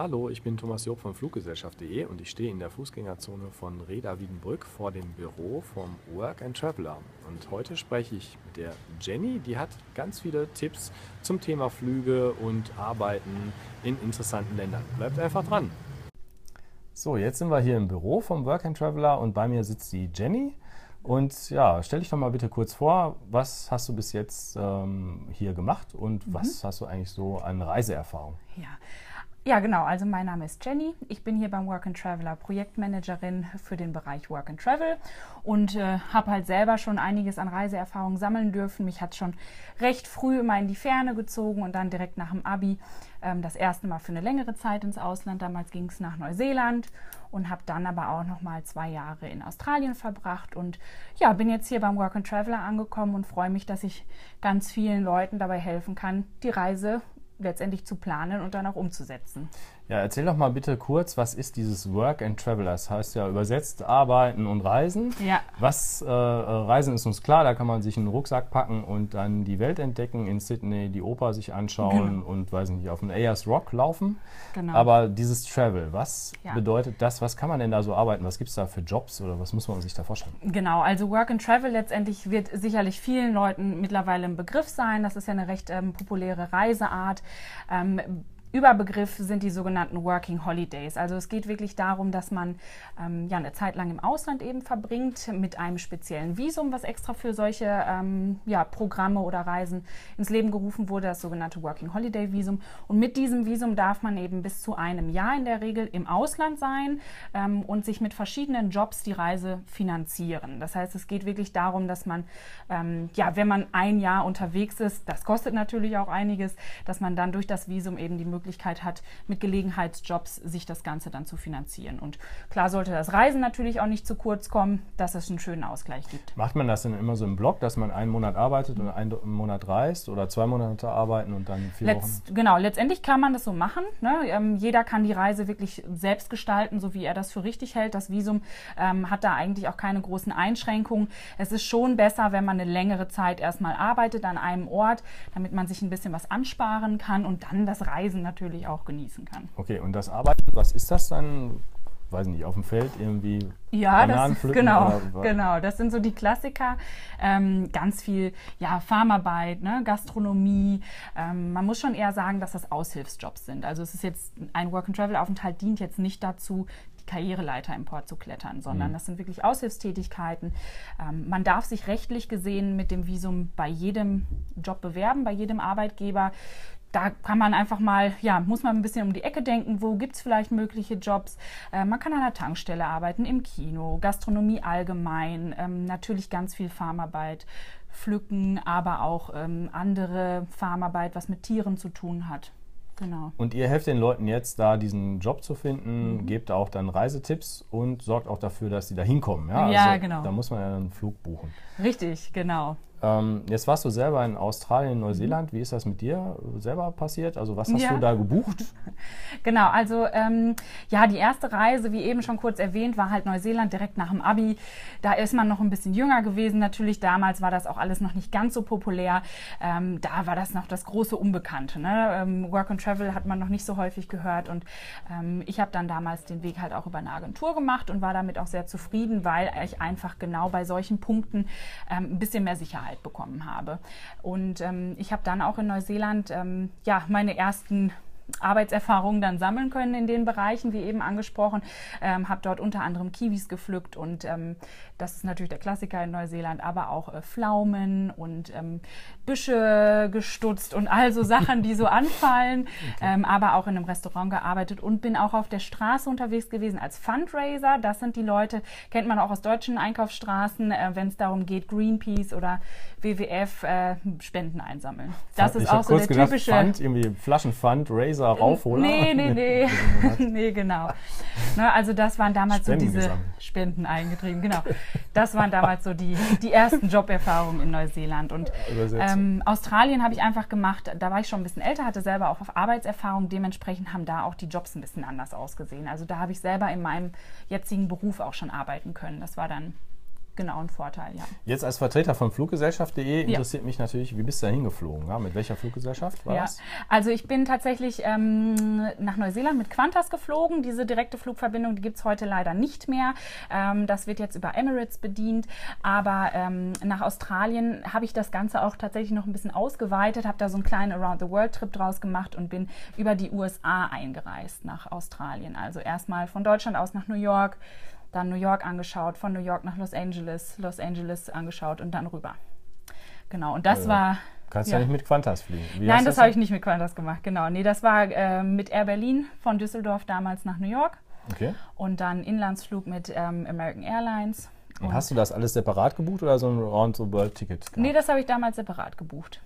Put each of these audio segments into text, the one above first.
Hallo, ich bin Thomas Job von Fluggesellschaft.de und ich stehe in der Fußgängerzone von Reda Wiedenbrück vor dem Büro vom Work and Traveler. Und heute spreche ich mit der Jenny, die hat ganz viele Tipps zum Thema Flüge und Arbeiten in interessanten Ländern. Bleibt einfach dran. So, jetzt sind wir hier im Büro vom Work and Traveler und bei mir sitzt die Jenny. Und ja, stell dich doch mal bitte kurz vor, was hast du bis jetzt ähm, hier gemacht und mhm. was hast du eigentlich so an Reiseerfahrung? Ja, ja, genau. Also mein Name ist Jenny. Ich bin hier beim Work and Traveler Projektmanagerin für den Bereich Work and Travel und äh, habe halt selber schon einiges an Reiseerfahrung sammeln dürfen. Mich hat schon recht früh immer in die Ferne gezogen und dann direkt nach dem Abi ähm, das erste Mal für eine längere Zeit ins Ausland. Damals ging es nach Neuseeland und habe dann aber auch noch mal zwei Jahre in Australien verbracht und ja, bin jetzt hier beim Work and Traveler angekommen und freue mich, dass ich ganz vielen Leuten dabei helfen kann, die Reise letztendlich zu planen und dann auch umzusetzen. Ja, erzähl doch mal bitte kurz, was ist dieses Work and Travel? Das heißt ja übersetzt Arbeiten und Reisen. Ja. Was äh, Reisen ist uns klar, da kann man sich einen Rucksack packen und dann die Welt entdecken, in Sydney die Oper sich anschauen genau. und weiß nicht, auf dem Ayers Rock laufen. Genau. Aber dieses Travel, was ja. bedeutet das? Was kann man denn da so arbeiten? Was gibt es da für Jobs oder was muss man sich da vorstellen? Genau, also Work and Travel letztendlich wird sicherlich vielen Leuten mittlerweile ein Begriff sein. Das ist ja eine recht ähm, populäre Reiseart. Ähm, Überbegriff sind die sogenannten Working Holidays. Also es geht wirklich darum, dass man ähm, ja eine Zeit lang im Ausland eben verbringt mit einem speziellen Visum, was extra für solche ähm, ja, Programme oder Reisen ins Leben gerufen wurde, das sogenannte Working Holiday Visum. Und mit diesem Visum darf man eben bis zu einem Jahr in der Regel im Ausland sein ähm, und sich mit verschiedenen Jobs die Reise finanzieren. Das heißt, es geht wirklich darum, dass man, ähm, ja, wenn man ein Jahr unterwegs ist, das kostet natürlich auch einiges, dass man dann durch das Visum eben die Möglichkeit Möglichkeit hat, mit Gelegenheitsjobs sich das Ganze dann zu finanzieren. Und klar sollte das Reisen natürlich auch nicht zu kurz kommen, dass es einen schönen Ausgleich gibt. Macht man das denn immer so im Block, dass man einen Monat arbeitet und einen Monat reist oder zwei Monate arbeiten und dann vier Letz, Wochen? Genau, letztendlich kann man das so machen. Ne? Ähm, jeder kann die Reise wirklich selbst gestalten, so wie er das für richtig hält. Das Visum ähm, hat da eigentlich auch keine großen Einschränkungen. Es ist schon besser, wenn man eine längere Zeit erstmal arbeitet an einem Ort, damit man sich ein bisschen was ansparen kann und dann das Reisen natürlich auch genießen kann. Okay, und das Arbeiten, was ist das dann? weiß nicht, auf dem Feld irgendwie ja, Bananen das, pflücken? Genau, genau. Das sind so die Klassiker. Ähm, ganz viel ja, Farmarbeit, ne, Gastronomie. Ähm, man muss schon eher sagen, dass das Aushilfsjobs sind. Also es ist jetzt ein Work-and-Travel-Aufenthalt dient jetzt nicht dazu, die Karriereleiter im Port zu klettern, sondern mhm. das sind wirklich Aushilfstätigkeiten. Ähm, man darf sich rechtlich gesehen mit dem Visum bei jedem Job bewerben, bei jedem Arbeitgeber da kann man einfach mal, ja, muss man ein bisschen um die Ecke denken, wo gibt es vielleicht mögliche Jobs. Äh, man kann an der Tankstelle arbeiten, im Kino, Gastronomie allgemein, ähm, natürlich ganz viel Farmarbeit, Pflücken, aber auch ähm, andere Farmarbeit, was mit Tieren zu tun hat. Genau. Und ihr helft den Leuten jetzt, da diesen Job zu finden, mhm. gebt auch dann Reisetipps und sorgt auch dafür, dass sie da hinkommen. Ja, ja also, genau. Da muss man ja einen Flug buchen. Richtig, genau. Ähm, jetzt warst du selber in Australien, Neuseeland. Wie ist das mit dir selber passiert? Also was hast ja. du da gebucht? Genau, also ähm, ja, die erste Reise, wie eben schon kurz erwähnt, war halt Neuseeland direkt nach dem Abi. Da ist man noch ein bisschen jünger gewesen. Natürlich damals war das auch alles noch nicht ganz so populär. Ähm, da war das noch das große Unbekannte. Ne? Ähm, Work and Travel hat man noch nicht so häufig gehört und ähm, ich habe dann damals den Weg halt auch über eine Agentur gemacht und war damit auch sehr zufrieden, weil ich einfach genau bei solchen Punkten ähm, ein bisschen mehr Sicherheit Sicherheit bekommen habe. Und ähm, ich habe dann auch in Neuseeland ähm, ja meine ersten Arbeitserfahrungen dann sammeln können in den Bereichen, wie eben angesprochen. Ähm, habe dort unter anderem Kiwis gepflückt und ähm, das ist natürlich der Klassiker in Neuseeland, aber auch äh, Pflaumen und ähm, Büsche gestutzt und all so Sachen, die so anfallen. Okay. Ähm, aber auch in einem Restaurant gearbeitet und bin auch auf der Straße unterwegs gewesen als Fundraiser. Das sind die Leute, kennt man auch aus deutschen Einkaufsstraßen, äh, wenn es darum geht, Greenpeace oder WWF äh, Spenden einsammeln. Das ich ist auch so der gedacht, typische. Pfand, irgendwie Flaschenpfand, Razor, Raufholer. Nee, nee, nee. nee, genau. Ne, also das waren damals Spenden so diese gesammelt. Spenden eingetrieben, genau. Das waren damals so die, die ersten Joberfahrungen in Neuseeland. Und ähm, Australien habe ich einfach gemacht, da war ich schon ein bisschen älter, hatte selber auch Arbeitserfahrung, dementsprechend haben da auch die Jobs ein bisschen anders ausgesehen. Also da habe ich selber in meinem jetzigen Beruf auch schon arbeiten können. Das war dann genau ein Vorteil, ja. Jetzt als Vertreter von Fluggesellschaft.de interessiert ja. mich natürlich, wie bist du da hingeflogen? Ja? Mit welcher Fluggesellschaft war ja. das? Also ich bin tatsächlich ähm, nach Neuseeland mit Qantas geflogen. Diese direkte Flugverbindung, die gibt es heute leider nicht mehr. Ähm, das wird jetzt über Emirates bedient. Aber ähm, nach Australien habe ich das Ganze auch tatsächlich noch ein bisschen ausgeweitet, habe da so einen kleinen Around-the-World-Trip draus gemacht und bin über die USA eingereist nach Australien. Also erstmal von Deutschland aus nach New York, dann New York angeschaut, von New York nach Los Angeles, Los Angeles angeschaut und dann rüber. Genau, und das also, war. Kannst ja. ja nicht mit Qantas fliegen. Wie Nein, das, das habe ich nicht mit Qantas gemacht, genau. Nee, das war äh, mit Air Berlin von Düsseldorf damals nach New York. Okay. Und dann Inlandsflug mit ähm, American Airlines. Und, und, hast du das alles separat gebucht oder so ein Round-the-World-Ticket? Nee, das habe ich damals separat gebucht.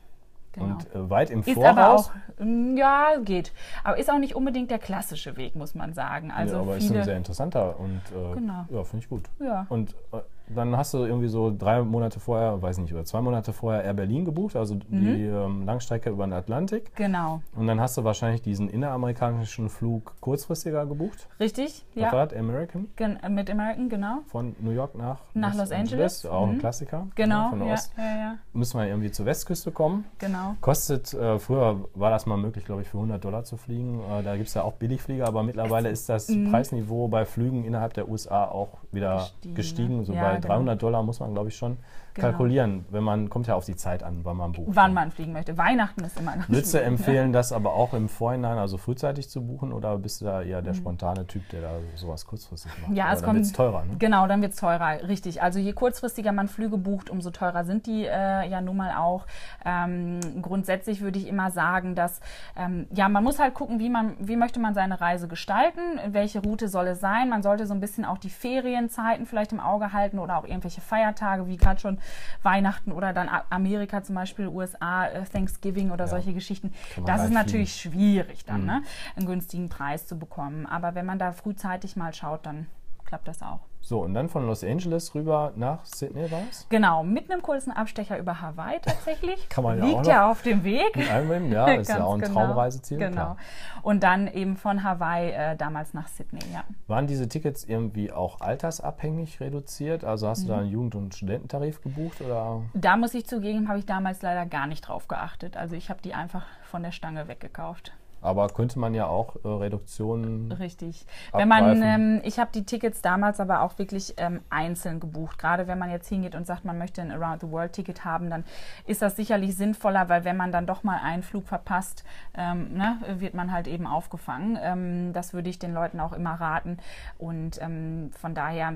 Genau. Und äh, weit im ist Voraus? Aber auch, mm, ja, geht. Aber ist auch nicht unbedingt der klassische Weg, muss man sagen. Also ja, aber ist ein sehr interessanter und äh, genau. ja, finde ich gut. Ja. Und äh, dann hast du irgendwie so drei Monate vorher, weiß nicht, oder zwei Monate vorher Air Berlin gebucht, also mhm. die ähm, Langstrecke über den Atlantik. Genau. Und dann hast du wahrscheinlich diesen inneramerikanischen Flug kurzfristiger gebucht. Richtig, ja. Was war das? American? Gen mit American, genau. Von New York nach, nach Los, Los Angeles. Angeles. Auch mhm. ein Klassiker. Genau. Ja, von ja, Ost. Ja, ja. Müssen wir irgendwie zur Westküste kommen. Genau. Kostet, äh, früher war das mal möglich, glaube ich, für 100 Dollar zu fliegen. Äh, da gibt es ja auch Billigflieger, aber mittlerweile ist das mhm. Preisniveau bei Flügen innerhalb der USA auch wieder gestiegen. gestiegen. Ne? Bei 300 genau. Dollar muss man, glaube ich, schon genau. kalkulieren, wenn man, kommt ja auf die Zeit an, wann man bucht. Wann man fliegen möchte. Weihnachten ist immer noch Würdest du empfehlen, das aber auch im Vorhinein, also frühzeitig zu buchen oder bist du da eher der mhm. spontane Typ, der da sowas kurzfristig macht? Ja, aber es dann kommt. Wird's teurer, ne? Genau, dann wird es teurer, richtig. Also je kurzfristiger man Flüge bucht, umso teurer sind die äh, ja nun mal auch. Ähm, grundsätzlich würde ich immer sagen, dass ähm, ja, man muss halt gucken, wie man, wie möchte man seine Reise gestalten, welche Route soll es sein. Man sollte so ein bisschen auch die Ferienzeiten vielleicht im Auge halten oder auch irgendwelche Feiertage, wie gerade schon Weihnachten oder dann Amerika zum Beispiel, USA, äh, Thanksgiving oder ja. solche Geschichten. Das ist natürlich fliegen. schwierig dann, mhm. ne, einen günstigen Preis zu bekommen. Aber wenn man da frühzeitig mal schaut, dann klappt das auch. So, und dann von Los Angeles rüber nach Sydney war es? Genau, mit einem kurzen Abstecher über Hawaii tatsächlich. Kann man ja Liegt auch ja auf dem Weg. Einnehmen, ja, ist ja auch ein genau. Traumreiseziel. Genau. Klar. Und dann eben von Hawaii äh, damals nach Sydney, ja. Waren diese Tickets irgendwie auch altersabhängig reduziert? Also hast du da einen mhm. Jugend- und Studententarif gebucht? Oder? Da muss ich zugeben, habe ich damals leider gar nicht drauf geachtet. Also ich habe die einfach von der Stange weggekauft. Aber könnte man ja auch äh, Reduktionen. Richtig. Wenn man, ähm, ich habe die Tickets damals aber auch wirklich ähm, einzeln gebucht. Gerade wenn man jetzt hingeht und sagt, man möchte ein Around the World Ticket haben, dann ist das sicherlich sinnvoller, weil wenn man dann doch mal einen Flug verpasst, ähm, ne, wird man halt eben aufgefangen. Ähm, das würde ich den Leuten auch immer raten. Und ähm, von daher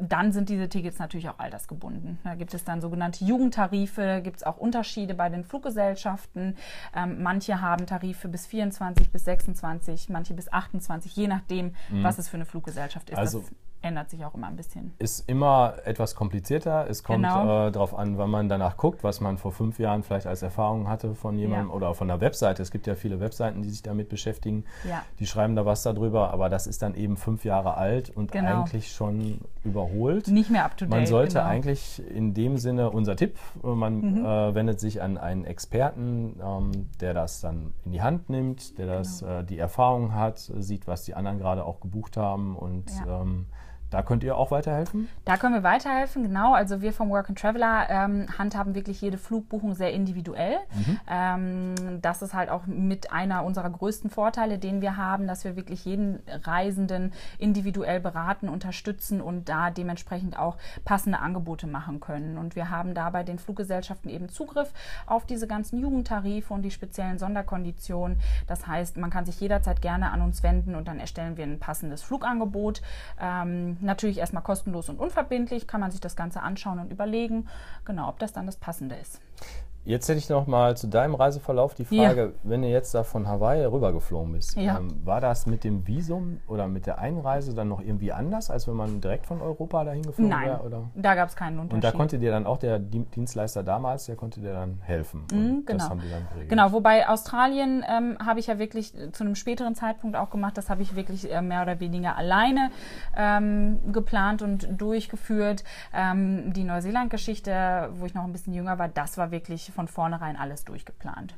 dann sind diese Tickets natürlich auch altersgebunden. Da gibt es dann sogenannte Jugendtarife, gibt es auch Unterschiede bei den Fluggesellschaften. Ähm, manche haben Tarife bis 24, bis 26, manche bis 28, je nachdem, mhm. was es für eine Fluggesellschaft ist. Also das ändert sich auch immer ein bisschen. Ist immer etwas komplizierter. Es kommt genau. äh, darauf an, wann man danach guckt, was man vor fünf Jahren vielleicht als Erfahrung hatte von jemandem ja. oder von einer Webseite. Es gibt ja viele Webseiten, die sich damit beschäftigen. Ja. Die schreiben da was darüber, aber das ist dann eben fünf Jahre alt und genau. eigentlich schon überholt. Nicht mehr up to date. Man sollte genau. eigentlich in dem Sinne, unser Tipp, man mhm. äh, wendet sich an einen Experten, ähm, der das dann in die Hand nimmt, der das genau. äh, die Erfahrung hat, sieht, was die anderen gerade auch gebucht haben und ja. ähm, da könnt ihr auch weiterhelfen? Da können wir weiterhelfen, genau. Also wir vom Work and Traveler ähm, handhaben wirklich jede Flugbuchung sehr individuell. Mhm. Ähm, das ist halt auch mit einer unserer größten Vorteile, den wir haben, dass wir wirklich jeden Reisenden individuell beraten, unterstützen und da dementsprechend auch passende Angebote machen können. Und wir haben da bei den Fluggesellschaften eben Zugriff auf diese ganzen Jugendtarife und die speziellen Sonderkonditionen. Das heißt, man kann sich jederzeit gerne an uns wenden und dann erstellen wir ein passendes Flugangebot. Ähm, natürlich erstmal kostenlos und unverbindlich, kann man sich das Ganze anschauen und überlegen, genau, ob das dann das Passende ist. Jetzt hätte ich noch mal zu deinem Reiseverlauf die Frage, ja. wenn du jetzt da von Hawaii rübergeflogen bist, ja. ähm, war das mit dem Visum oder mit der Einreise dann noch irgendwie anders, als wenn man direkt von Europa dahin geflogen wäre? Nein, da gab es keinen Unterschied. Und da konnte dir dann auch der Dienstleister damals, der konnte dir dann helfen. Mhm, genau. Das haben die dann geregelt. Genau, wobei Australien ähm, habe ich ja wirklich zu einem späteren Zeitpunkt auch gemacht, das habe ich wirklich äh, mehr oder weniger alleine ähm, geplant und durchgeführt. Ähm, die Neuseeland-Geschichte, wo ich noch ein bisschen jünger war, das war wirklich von vornherein alles durchgeplant.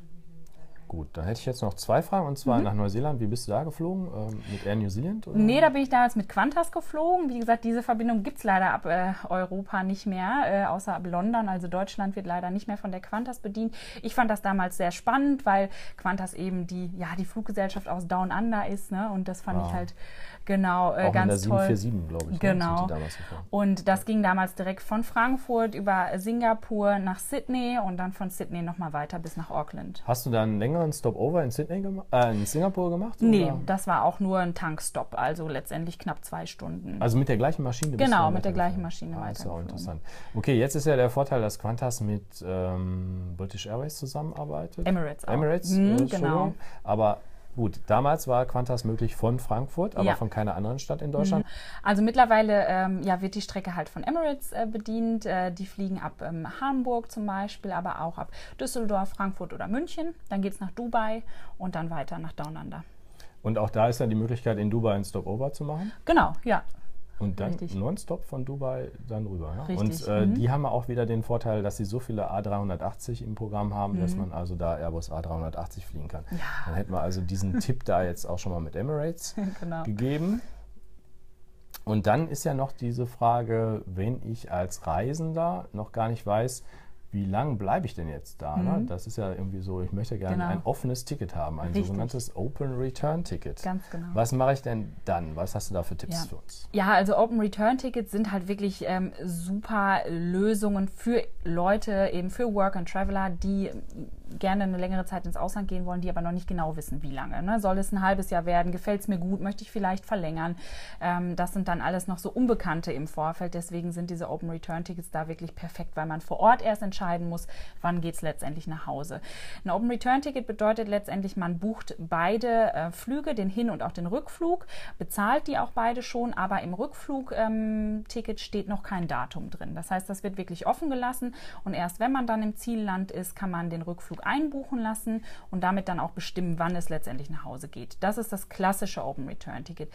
Gut, dann hätte ich jetzt noch zwei Fragen und zwar mhm. nach Neuseeland. Wie bist du da geflogen? Ähm, mit Air New Zealand? Oder? Nee, da bin ich damals mit Qantas geflogen. Wie gesagt, diese Verbindung gibt es leider ab äh, Europa nicht mehr, äh, außer ab London. Also Deutschland wird leider nicht mehr von der Qantas bedient. Ich fand das damals sehr spannend, weil Qantas eben die, ja, die Fluggesellschaft aus Down Under ist. Ne? Und das fand ah. ich halt genau äh, ganz in der 747, glaube ich. Ne, genau. Ne? Und das ging damals direkt von Frankfurt über Singapur nach Sydney und dann von Sydney nochmal weiter bis nach Auckland. Hast du dann längeren Stopover in, Sydney äh, in Singapur gemacht? Nee, oder? das war auch nur ein Tankstop, also letztendlich knapp zwei Stunden. Also mit der gleichen Maschine? Genau, mit der gleichen Maschine ah, weiter. Das ist auch interessant. Okay, jetzt ist ja der Vorteil, dass Qantas mit ähm, British Airways zusammenarbeitet. Emirates auch. Emirates, mhm, äh, genau. Aber Gut, damals war Qantas möglich von Frankfurt, aber ja. von keiner anderen Stadt in Deutschland. Mhm. Also mittlerweile ähm, ja, wird die Strecke halt von Emirates äh, bedient. Äh, die fliegen ab ähm, Hamburg zum Beispiel, aber auch ab Düsseldorf, Frankfurt oder München. Dann geht es nach Dubai und dann weiter nach Down Under. Und auch da ist dann die Möglichkeit, in Dubai ein Stopover zu machen? Genau, ja. Und dann Richtig. nonstop von Dubai dann rüber. Ja? Und äh, mhm. die haben auch wieder den Vorteil, dass sie so viele A380 im Programm haben, mhm. dass man also da Airbus A380 fliegen kann. Ja. Dann hätten wir also diesen Tipp da jetzt auch schon mal mit Emirates genau. gegeben. Und dann ist ja noch diese Frage, wenn ich als Reisender noch gar nicht weiß, wie lange bleibe ich denn jetzt da? Ne? Mhm. Ne? Das ist ja irgendwie so, ich möchte gerne genau. ein offenes Ticket haben, ein Richtig. sogenanntes Open Return Ticket. Ganz genau. Was mache ich denn dann? Was hast du da für Tipps ja. für uns? Ja, also Open Return Tickets sind halt wirklich ähm, super Lösungen für Leute, eben für Work and Traveler, die gerne eine längere Zeit ins Ausland gehen wollen, die aber noch nicht genau wissen, wie lange. Ne? Soll es ein halbes Jahr werden? Gefällt es mir gut? Möchte ich vielleicht verlängern? Ähm, das sind dann alles noch so Unbekannte im Vorfeld. Deswegen sind diese Open Return Tickets da wirklich perfekt, weil man vor Ort erst entscheiden muss, wann geht es letztendlich nach Hause. Ein Open Return Ticket bedeutet letztendlich, man bucht beide äh, Flüge, den Hin- und auch den Rückflug, bezahlt die auch beide schon, aber im Rückflug-Ticket ähm, steht noch kein Datum drin. Das heißt, das wird wirklich offen gelassen und erst wenn man dann im Zielland ist, kann man den Rückflug Flug einbuchen lassen und damit dann auch bestimmen, wann es letztendlich nach Hause geht. Das ist das klassische Open Return Ticket.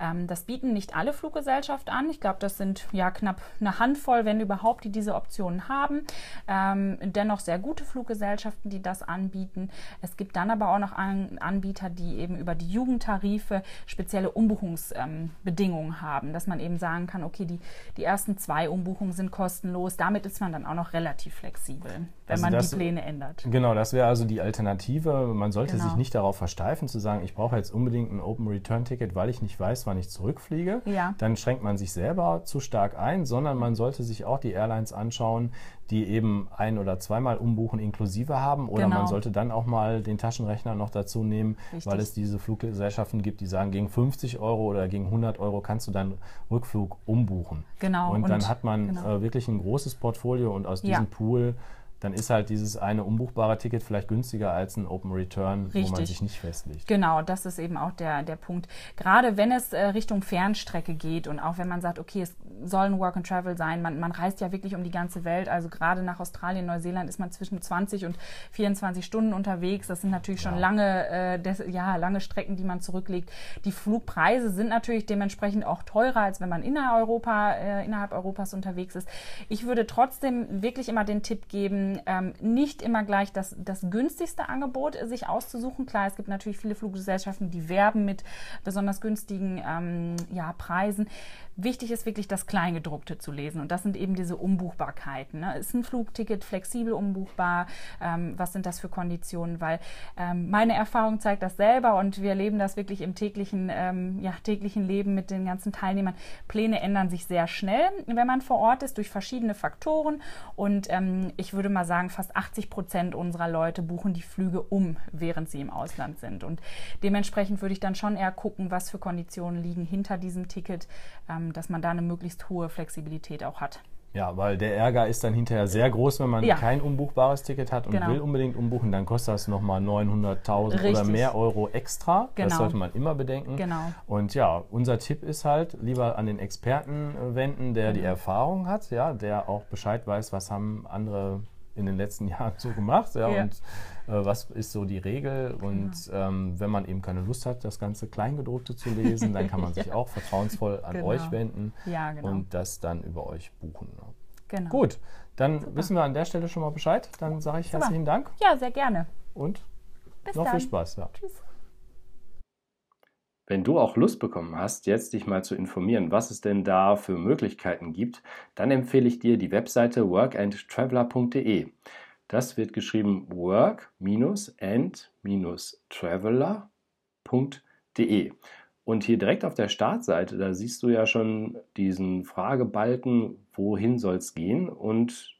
Ähm, das bieten nicht alle Fluggesellschaften an. Ich glaube, das sind ja knapp eine Handvoll, wenn überhaupt, die diese Optionen haben. Ähm, dennoch sehr gute Fluggesellschaften, die das anbieten. Es gibt dann aber auch noch an Anbieter, die eben über die Jugendtarife spezielle Umbuchungsbedingungen ähm, haben, dass man eben sagen kann, okay, die, die ersten zwei Umbuchungen sind kostenlos. Damit ist man dann auch noch relativ flexibel, wenn also man das, die Pläne ändert. Genau. Das wäre also die Alternative. Man sollte genau. sich nicht darauf versteifen, zu sagen, ich brauche jetzt unbedingt ein Open Return Ticket, weil ich nicht weiß, wann ich zurückfliege. Ja. Dann schränkt man sich selber zu stark ein, sondern man sollte sich auch die Airlines anschauen, die eben ein- oder zweimal umbuchen inklusive haben. Oder genau. man sollte dann auch mal den Taschenrechner noch dazu nehmen, Richtig. weil es diese Fluggesellschaften gibt, die sagen, gegen 50 Euro oder gegen 100 Euro kannst du deinen Rückflug umbuchen. Genau. Und, und dann hat man genau. äh, wirklich ein großes Portfolio und aus diesem ja. Pool dann ist halt dieses eine umbuchbare Ticket vielleicht günstiger als ein Open Return, Richtig. wo man sich nicht festlegt. Genau, das ist eben auch der, der Punkt. Gerade wenn es äh, Richtung Fernstrecke geht und auch wenn man sagt, okay, es soll ein Work and Travel sein, man, man reist ja wirklich um die ganze Welt, also gerade nach Australien, Neuseeland ist man zwischen 20 und 24 Stunden unterwegs. Das sind natürlich schon ja. lange, äh, des, ja, lange Strecken, die man zurücklegt. Die Flugpreise sind natürlich dementsprechend auch teurer, als wenn man innerhalb, Europa, äh, innerhalb Europas unterwegs ist. Ich würde trotzdem wirklich immer den Tipp geben, ähm, nicht immer gleich das, das günstigste Angebot sich auszusuchen. Klar, es gibt natürlich viele Fluggesellschaften, die werben mit besonders günstigen ähm, ja, Preisen. Wichtig ist wirklich das Kleingedruckte zu lesen und das sind eben diese Umbuchbarkeiten. Ne? Ist ein Flugticket flexibel umbuchbar? Ähm, was sind das für Konditionen? Weil ähm, meine Erfahrung zeigt das selber und wir erleben das wirklich im täglichen, ähm, ja, täglichen Leben mit den ganzen Teilnehmern. Pläne ändern sich sehr schnell, wenn man vor Ort ist, durch verschiedene Faktoren und ähm, ich würde mal sagen, fast 80 Prozent unserer Leute buchen die Flüge um, während sie im Ausland sind und dementsprechend würde ich dann schon eher gucken, was für Konditionen liegen hinter diesem Ticket ähm, dass man da eine möglichst hohe Flexibilität auch hat. Ja, weil der Ärger ist dann hinterher sehr groß, wenn man ja. kein umbuchbares Ticket hat und genau. will unbedingt umbuchen, dann kostet das nochmal 900.000 oder mehr Euro extra. Genau. Das sollte man immer bedenken. Genau. Und ja, unser Tipp ist halt, lieber an den Experten wenden, der genau. die Erfahrung hat, ja, der auch Bescheid weiß, was haben andere in den letzten Jahren so gemacht ja, ja. und äh, was ist so die Regel und genau. ähm, wenn man eben keine Lust hat, das ganze Kleingedruckte zu lesen, dann kann man sich ja. auch vertrauensvoll an genau. euch wenden genau. und das dann über euch buchen. Genau. Gut, dann Super. wissen wir an der Stelle schon mal Bescheid. Dann sage ich Super. herzlichen Dank. Ja, sehr gerne. Und Bis Noch dann. viel Spaß. Ja. Tschüss. Wenn du auch Lust bekommen hast, jetzt dich mal zu informieren, was es denn da für Möglichkeiten gibt, dann empfehle ich dir die Webseite workandtraveler.de. Das wird geschrieben work-and-traveler.de. Und hier direkt auf der Startseite, da siehst du ja schon diesen Fragebalken, wohin soll es gehen? Und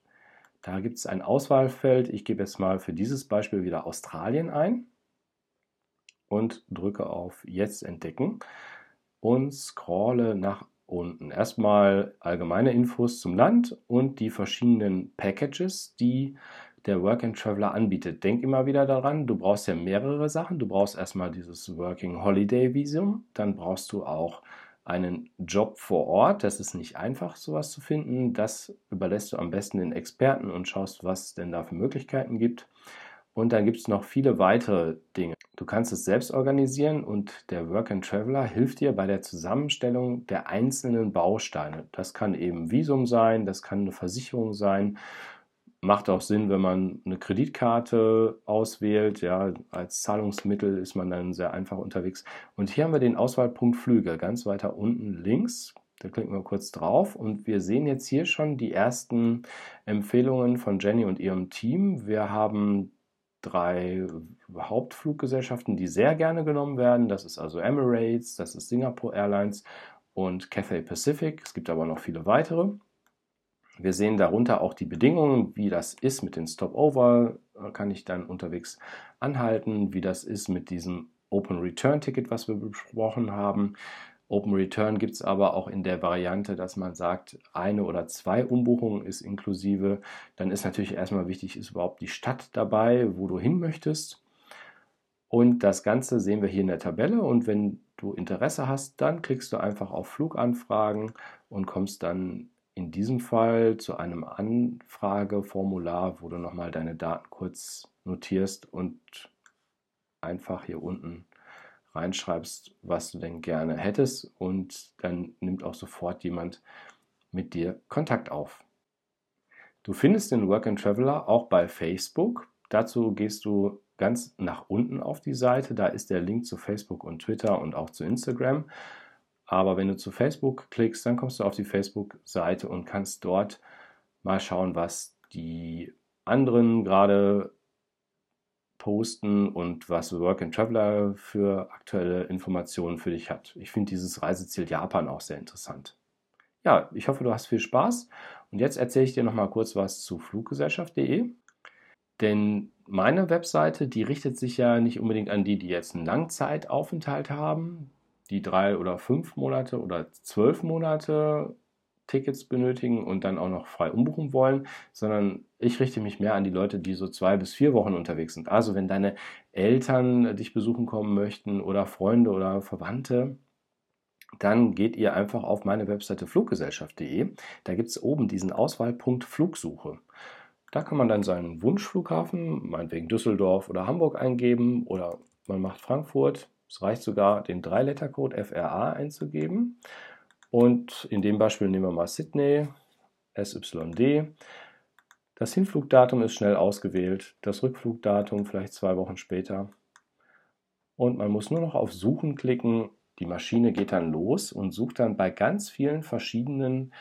da gibt es ein Auswahlfeld. Ich gebe jetzt mal für dieses Beispiel wieder Australien ein und drücke auf Jetzt entdecken und scrolle nach unten. Erstmal allgemeine Infos zum Land und die verschiedenen Packages, die der Work and Traveler anbietet. Denk immer wieder daran, du brauchst ja mehrere Sachen. Du brauchst erstmal dieses Working Holiday Visum, dann brauchst du auch einen Job vor Ort. Das ist nicht einfach, sowas zu finden. Das überlässt du am besten den Experten und schaust, was es denn da für Möglichkeiten gibt. Und dann gibt es noch viele weitere Dinge. Du kannst es selbst organisieren und der Work and Traveler hilft dir bei der Zusammenstellung der einzelnen Bausteine. Das kann eben Visum sein, das kann eine Versicherung sein. Macht auch Sinn, wenn man eine Kreditkarte auswählt. Ja, als Zahlungsmittel ist man dann sehr einfach unterwegs. Und hier haben wir den Auswahlpunkt Flüge, ganz weiter unten links. Da klicken wir kurz drauf und wir sehen jetzt hier schon die ersten Empfehlungen von Jenny und ihrem Team. Wir haben drei Hauptfluggesellschaften, die sehr gerne genommen werden. Das ist also Emirates, das ist Singapore Airlines und Cathay Pacific. Es gibt aber noch viele weitere. Wir sehen darunter auch die Bedingungen, wie das ist mit den Stopover, kann ich dann unterwegs anhalten, wie das ist mit diesem Open Return Ticket, was wir besprochen haben. Open Return gibt es aber auch in der Variante, dass man sagt, eine oder zwei Umbuchungen ist inklusive. Dann ist natürlich erstmal wichtig, ist überhaupt die Stadt dabei, wo du hin möchtest. Und das Ganze sehen wir hier in der Tabelle. Und wenn du Interesse hast, dann klickst du einfach auf Fluganfragen und kommst dann in diesem Fall zu einem Anfrageformular, wo du nochmal deine Daten kurz notierst und einfach hier unten reinschreibst, was du denn gerne hättest und dann nimmt auch sofort jemand mit dir Kontakt auf. Du findest den Work and Traveler auch bei Facebook. Dazu gehst du ganz nach unten auf die Seite. Da ist der Link zu Facebook und Twitter und auch zu Instagram. Aber wenn du zu Facebook klickst, dann kommst du auf die Facebook-Seite und kannst dort mal schauen, was die anderen gerade posten und was Work and Traveler für aktuelle Informationen für dich hat. Ich finde dieses Reiseziel Japan auch sehr interessant. Ja, ich hoffe, du hast viel Spaß. Und jetzt erzähle ich dir noch mal kurz was zu fluggesellschaft.de. Denn meine Webseite, die richtet sich ja nicht unbedingt an die, die jetzt einen Langzeitaufenthalt haben, die drei oder fünf Monate oder zwölf Monate Tickets benötigen und dann auch noch frei umbuchen wollen, sondern ich richte mich mehr an die Leute, die so zwei bis vier Wochen unterwegs sind. Also wenn deine Eltern dich besuchen kommen möchten oder Freunde oder Verwandte, dann geht ihr einfach auf meine Webseite fluggesellschaft.de. Da gibt es oben diesen Auswahlpunkt Flugsuche. Da kann man dann seinen Wunschflughafen, meinetwegen Düsseldorf oder Hamburg eingeben oder man macht Frankfurt. Es reicht sogar, den Dreilettercode FRA einzugeben. Und in dem Beispiel nehmen wir mal Sydney, SYD. Das Hinflugdatum ist schnell ausgewählt, das Rückflugdatum vielleicht zwei Wochen später. Und man muss nur noch auf Suchen klicken. Die Maschine geht dann los und sucht dann bei ganz vielen verschiedenen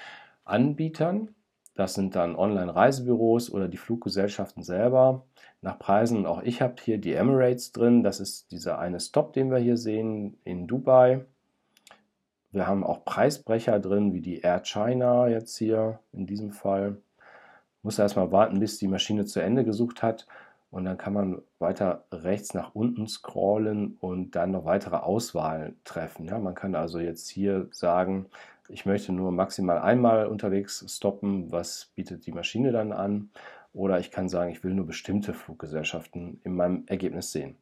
Anbietern. Das sind dann Online-Reisebüros oder die Fluggesellschaften selber nach Preisen. Auch ich habe hier die Emirates drin. Das ist dieser eine Stop, den wir hier sehen in Dubai. Wir haben auch Preisbrecher drin, wie die Air China jetzt hier in diesem Fall. Muss erstmal warten, bis die Maschine zu Ende gesucht hat. Und dann kann man weiter rechts nach unten scrollen und dann noch weitere Auswahlen treffen. Ja, man kann also jetzt hier sagen, ich möchte nur maximal einmal unterwegs stoppen. Was bietet die Maschine dann an? Oder ich kann sagen, ich will nur bestimmte Fluggesellschaften in meinem Ergebnis sehen.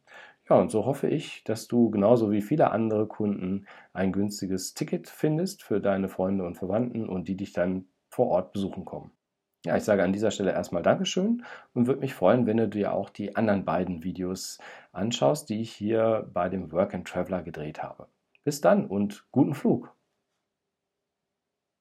Ja, und so hoffe ich, dass du genauso wie viele andere Kunden ein günstiges Ticket findest für deine Freunde und Verwandten und die dich dann vor Ort besuchen kommen. Ja, ich sage an dieser Stelle erstmal Dankeschön und würde mich freuen, wenn du dir auch die anderen beiden Videos anschaust, die ich hier bei dem Work and Traveler gedreht habe. Bis dann und guten Flug!